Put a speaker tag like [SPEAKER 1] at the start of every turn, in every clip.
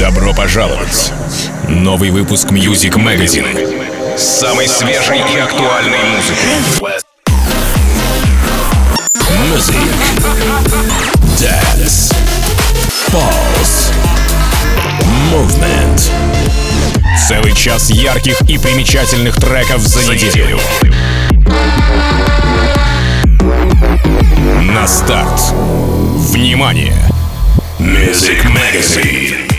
[SPEAKER 1] Добро пожаловать! Новый выпуск Music Magazine с самой свежей и актуальной музыкой. Music, Dance, Pulse, Movement. Целый час ярких и примечательных треков за неделю. На старт. Внимание! Music Magazine.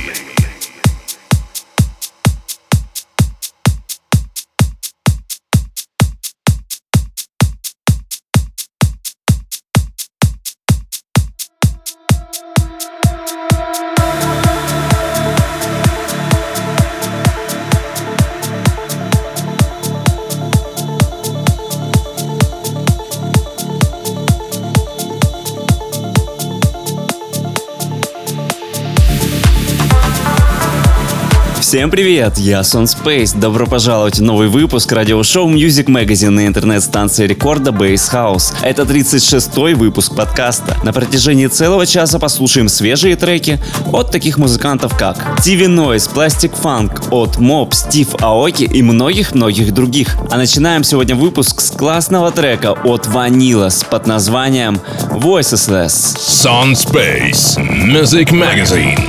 [SPEAKER 2] Всем привет, я Сон Space. Добро пожаловать в новый выпуск радиошоу Music Magazine на интернет-станции рекорда Base House. Это 36-й выпуск подкаста. На протяжении целого часа послушаем свежие треки от таких музыкантов как TV Noise, Plastic Funk, от Mob, Стив Аоки и многих-многих других. А начинаем сегодня выпуск с классного трека от Vanillas под названием Voiceless.
[SPEAKER 1] Sun Space Music Magazine.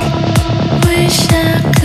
[SPEAKER 3] Wish I could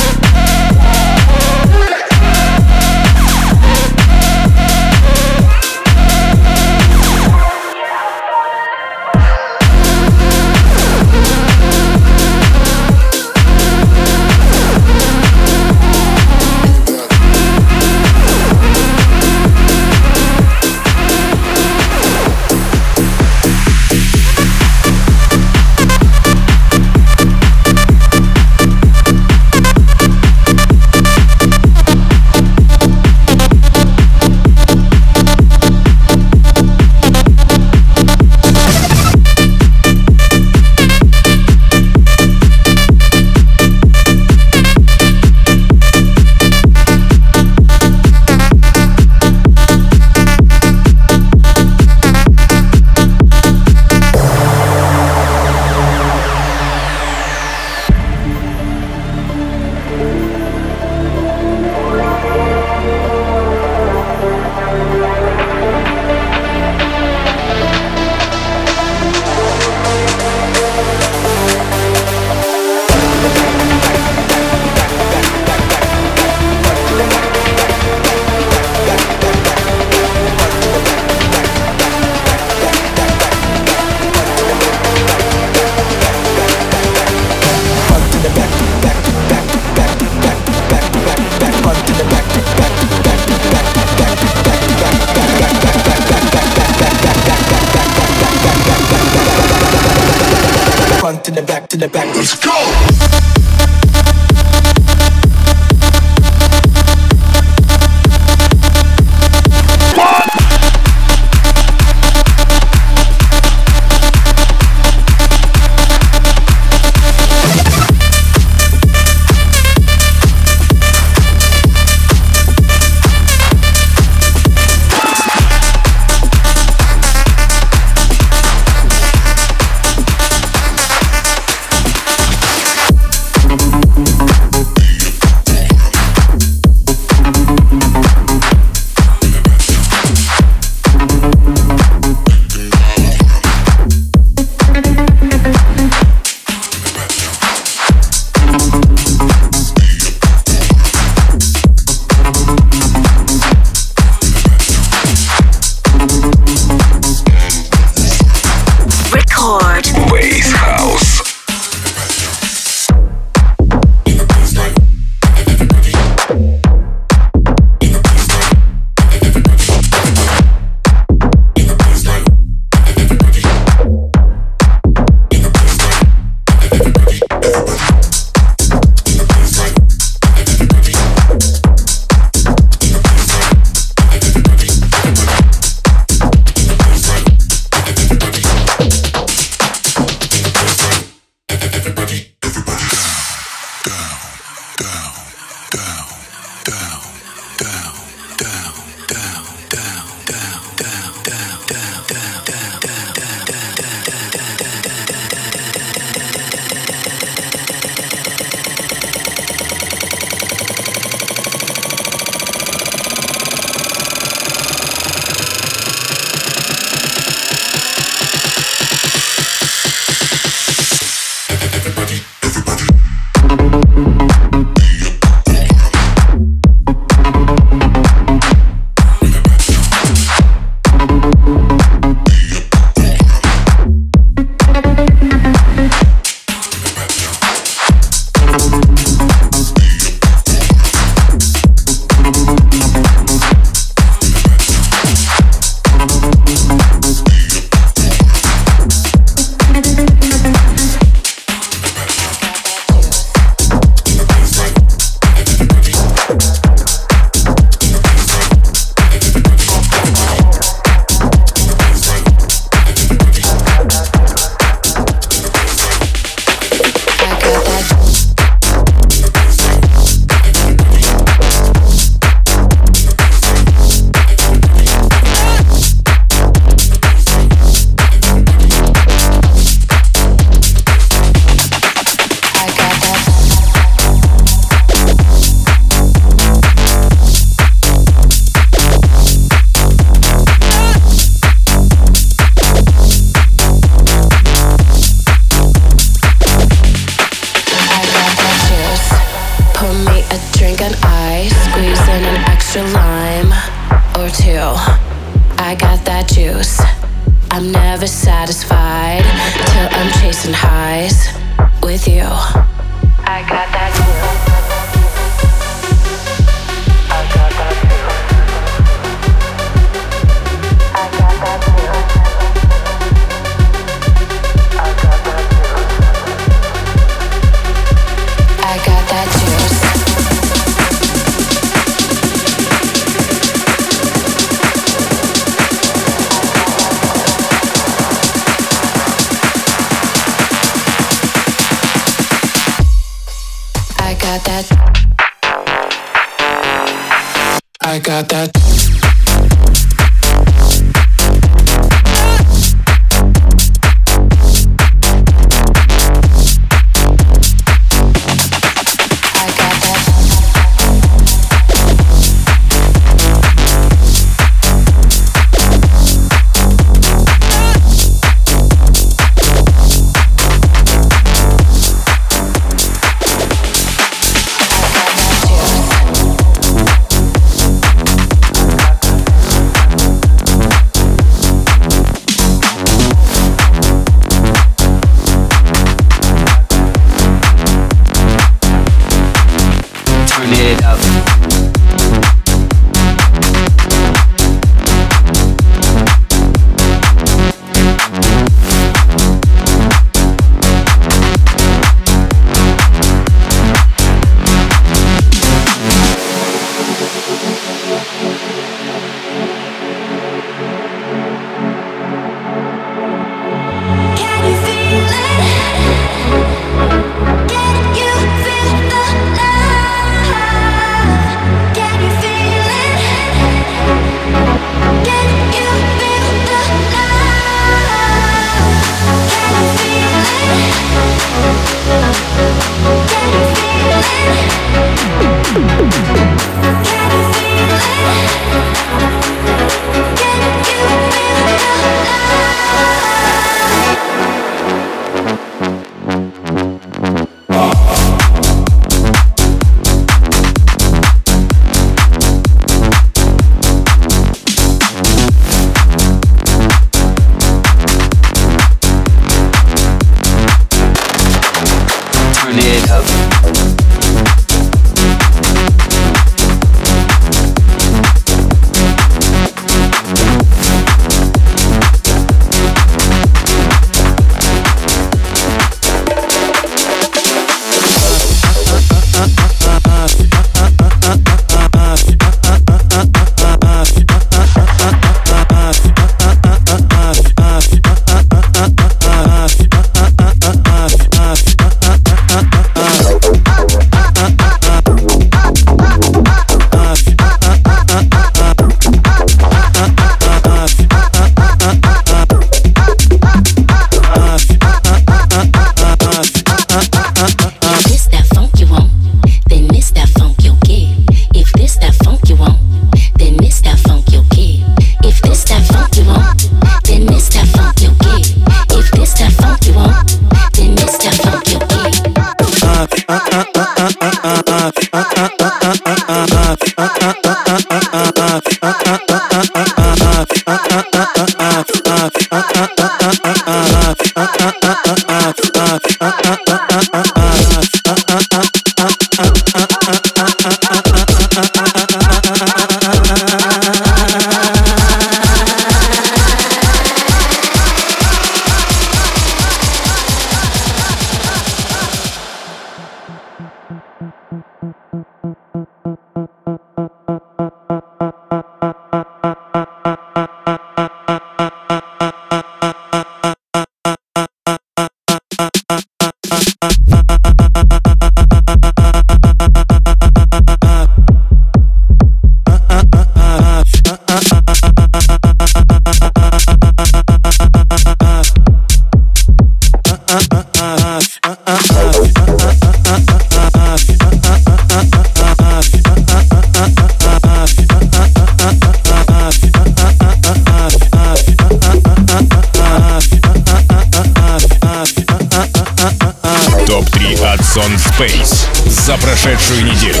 [SPEAKER 1] прошедшую неделю.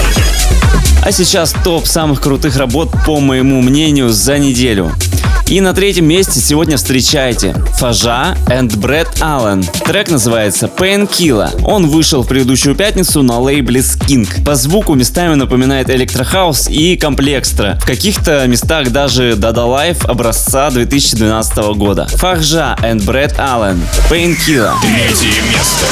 [SPEAKER 2] А сейчас топ самых крутых работ, по моему мнению, за неделю. И на третьем месте сегодня встречайте Фажа and Брэд Аллен. Трек называется Painkiller. Он вышел в предыдущую пятницу на лейбле Skink. По звуку местами напоминает электрохаус и комплекстра. В каких-то местах даже Dada Life образца 2012 года. Фажа and Брэд Аллен. Painkiller.
[SPEAKER 1] Третье место.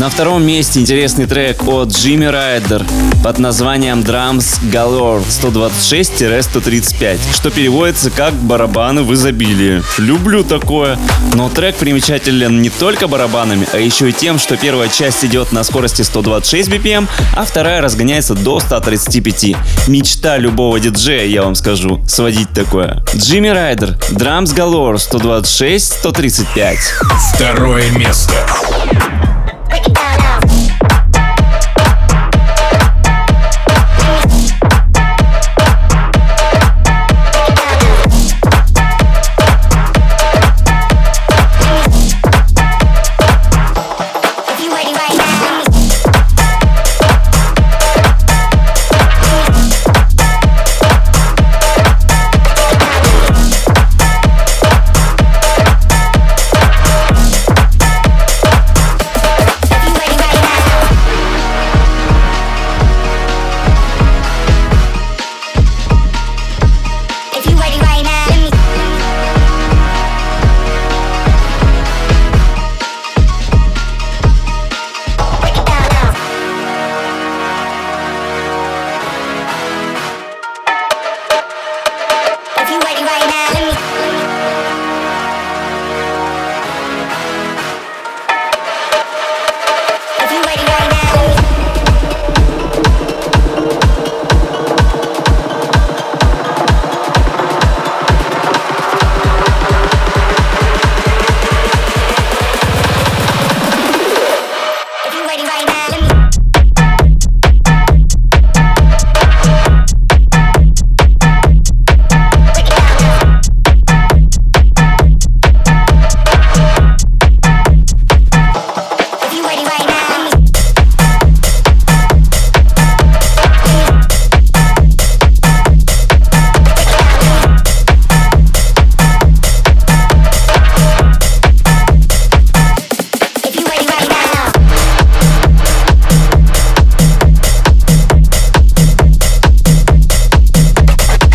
[SPEAKER 2] На втором месте интересный трек от Джимми Райдер под названием Drums Galore 126-135, что переводится как «барабаны в изобилии». Люблю такое. Но трек примечателен не только барабанами, а еще и тем, что первая часть идет на скорости 126 BPM, а вторая разгоняется до 135. Мечта любого диджея, я вам скажу, сводить такое. Джимми Райдер, Drums Galore 126-135.
[SPEAKER 1] Второе место.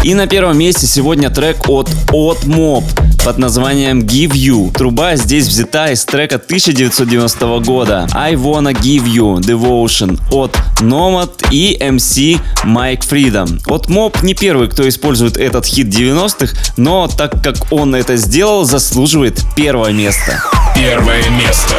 [SPEAKER 2] И на первом месте сегодня трек от От Mob под названием Give You. Труба здесь взята из трека 1990 года I Wanna Give You Devotion от Nomad и MC Mike Freedom. От Mob не первый, кто использует этот хит 90-х, но так как он это сделал, заслуживает первое место.
[SPEAKER 1] Первое место.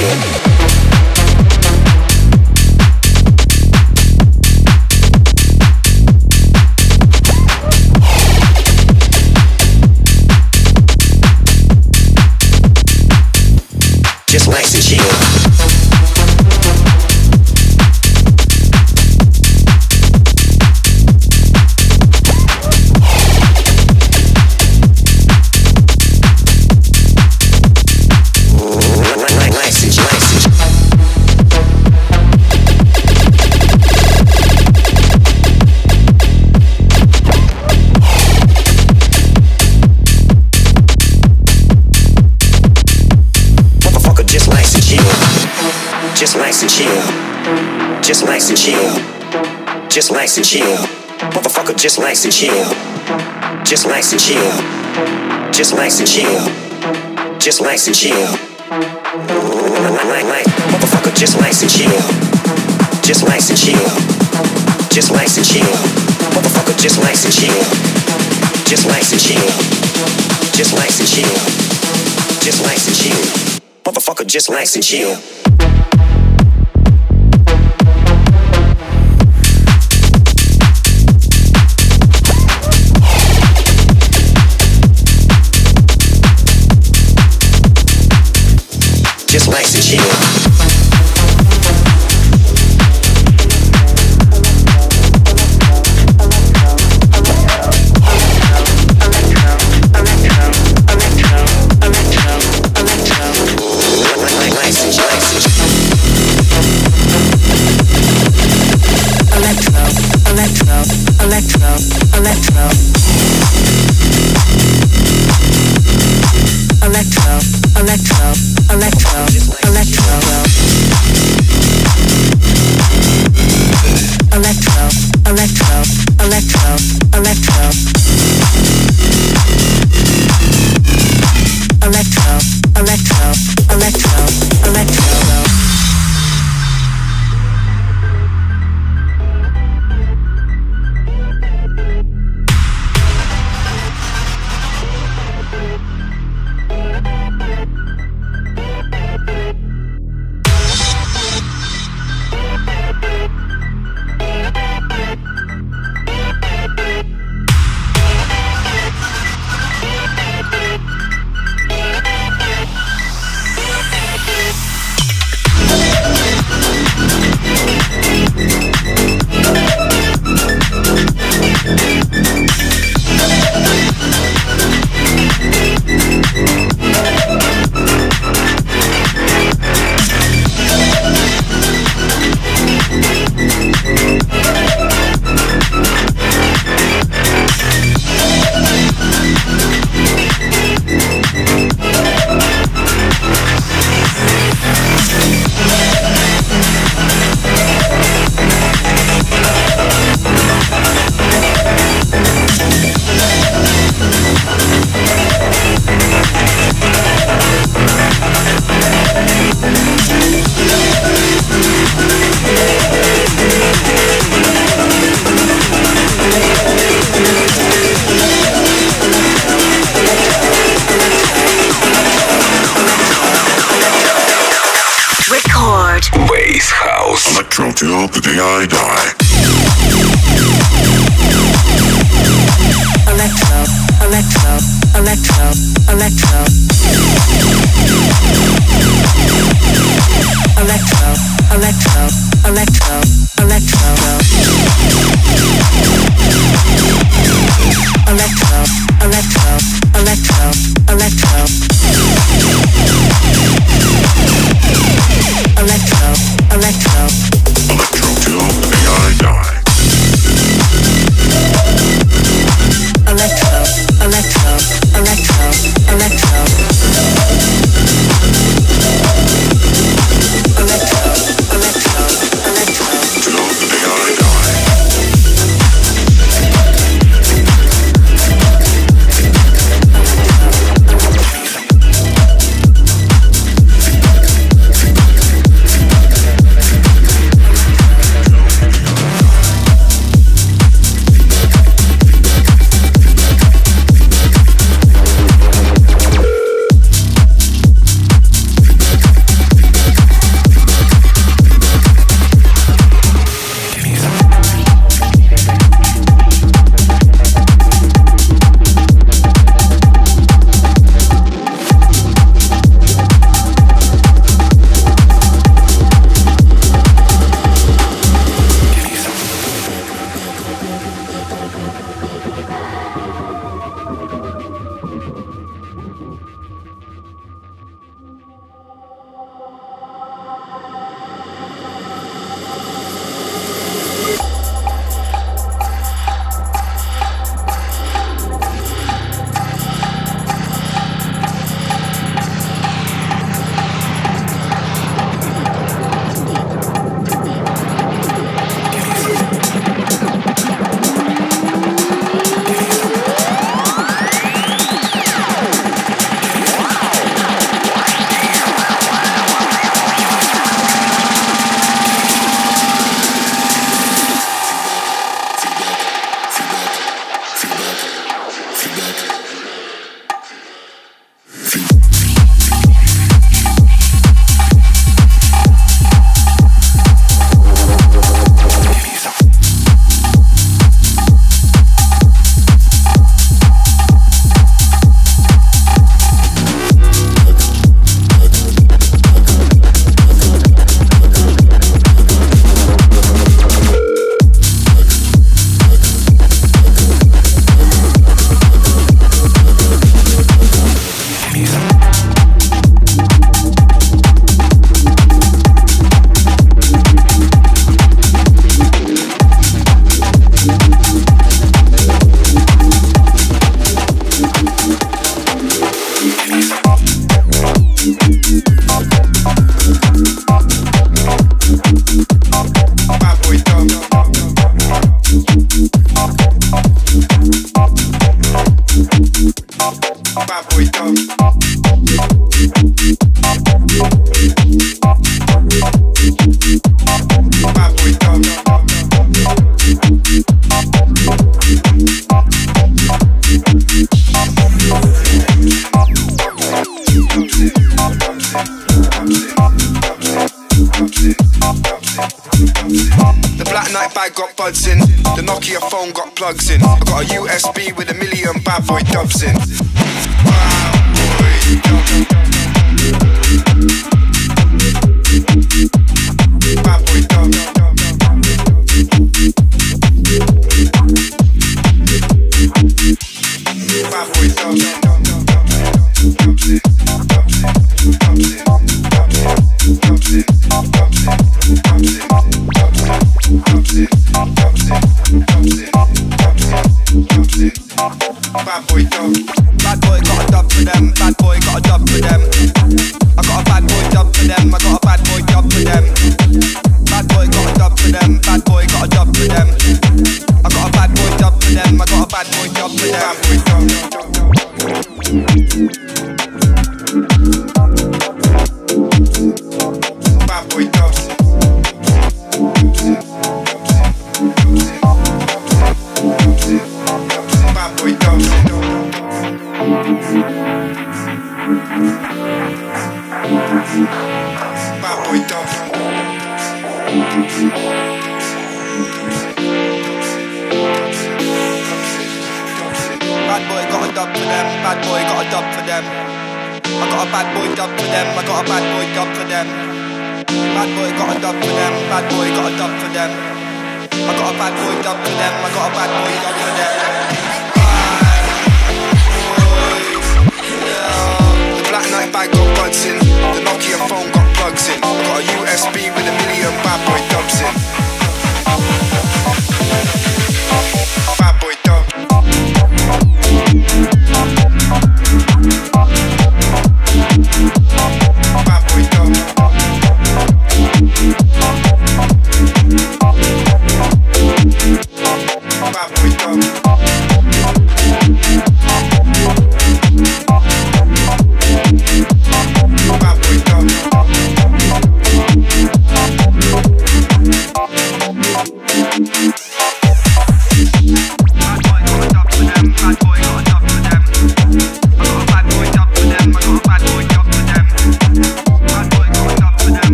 [SPEAKER 4] Radio. likes to chill. Motherfucker just likes to chill. Just likes to chill. Just likes to chill. Just likes to chill. Motherfucker just likes to chill. Just likes to chill. Just likes to chill. Motherfucker just likes to chill. Just likes to chill. Just likes to chill. Just likes to chill. Motherfucker just likes to chill.
[SPEAKER 5] you. Till the day I die.
[SPEAKER 6] bag got buds in. The Nokia phone got plugs in. I got a USB with a million bad boy dubs in. Bad boy.
[SPEAKER 7] we
[SPEAKER 8] go.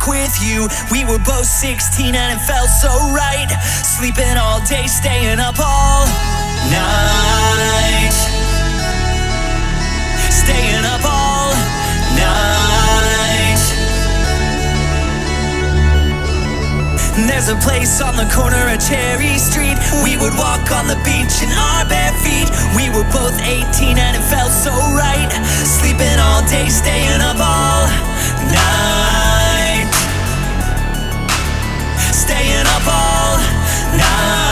[SPEAKER 8] walk with you. We were both 16 and it felt so right. Sleeping all day, staying up all night. Staying up all night. There's a place on the corner of Cherry Street. We would walk on the beach in our bare feet. We were both 18 and it felt so right. Sleeping all day, staying up all night. trouble. Now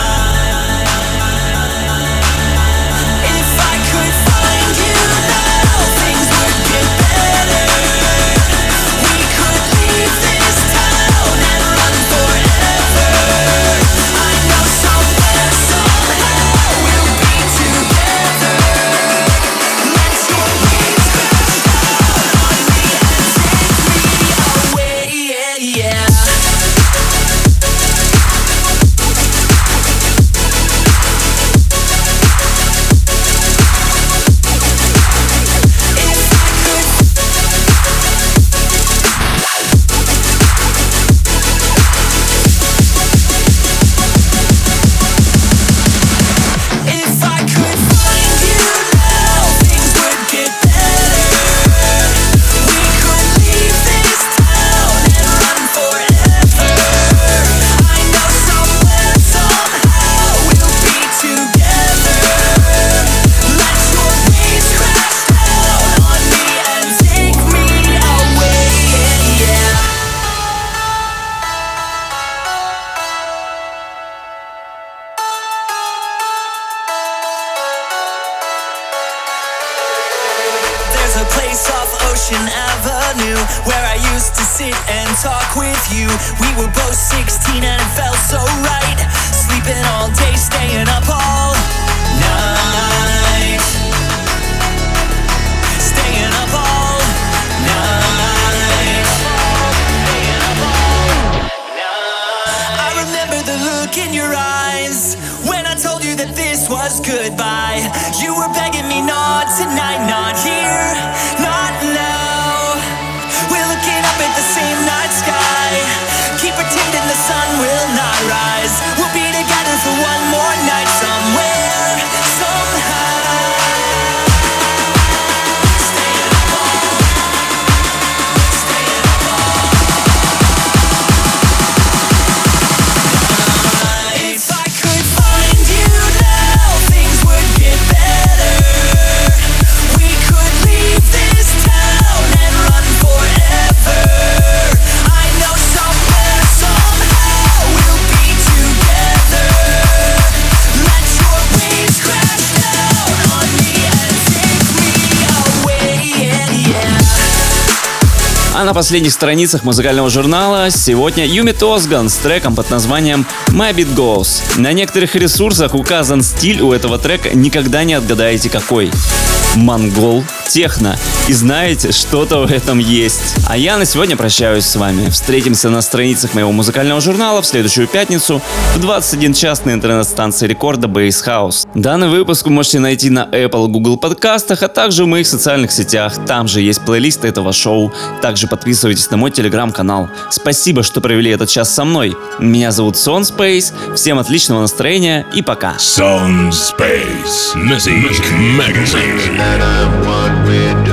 [SPEAKER 2] А на последних страницах музыкального журнала сегодня Юми Тосган с треком под названием My Beat Goes. На некоторых ресурсах указан стиль у этого трека, никогда не отгадаете какой. Монгол техно. И знаете, что-то в этом есть. А я на сегодня прощаюсь с вами. Встретимся на страницах моего музыкального журнала в следующую пятницу в 21 час на интернет-станции рекорда Base House. Данный выпуск вы можете найти на Apple Google подкастах, а также в моих социальных сетях. Там же есть плейлист этого шоу. Также подписывайтесь на мой телеграм-канал. Спасибо, что провели этот час со мной. Меня зовут Сон Space. Всем отличного настроения и пока.
[SPEAKER 1] Sound Space Magazine.
[SPEAKER 9] That I'm one with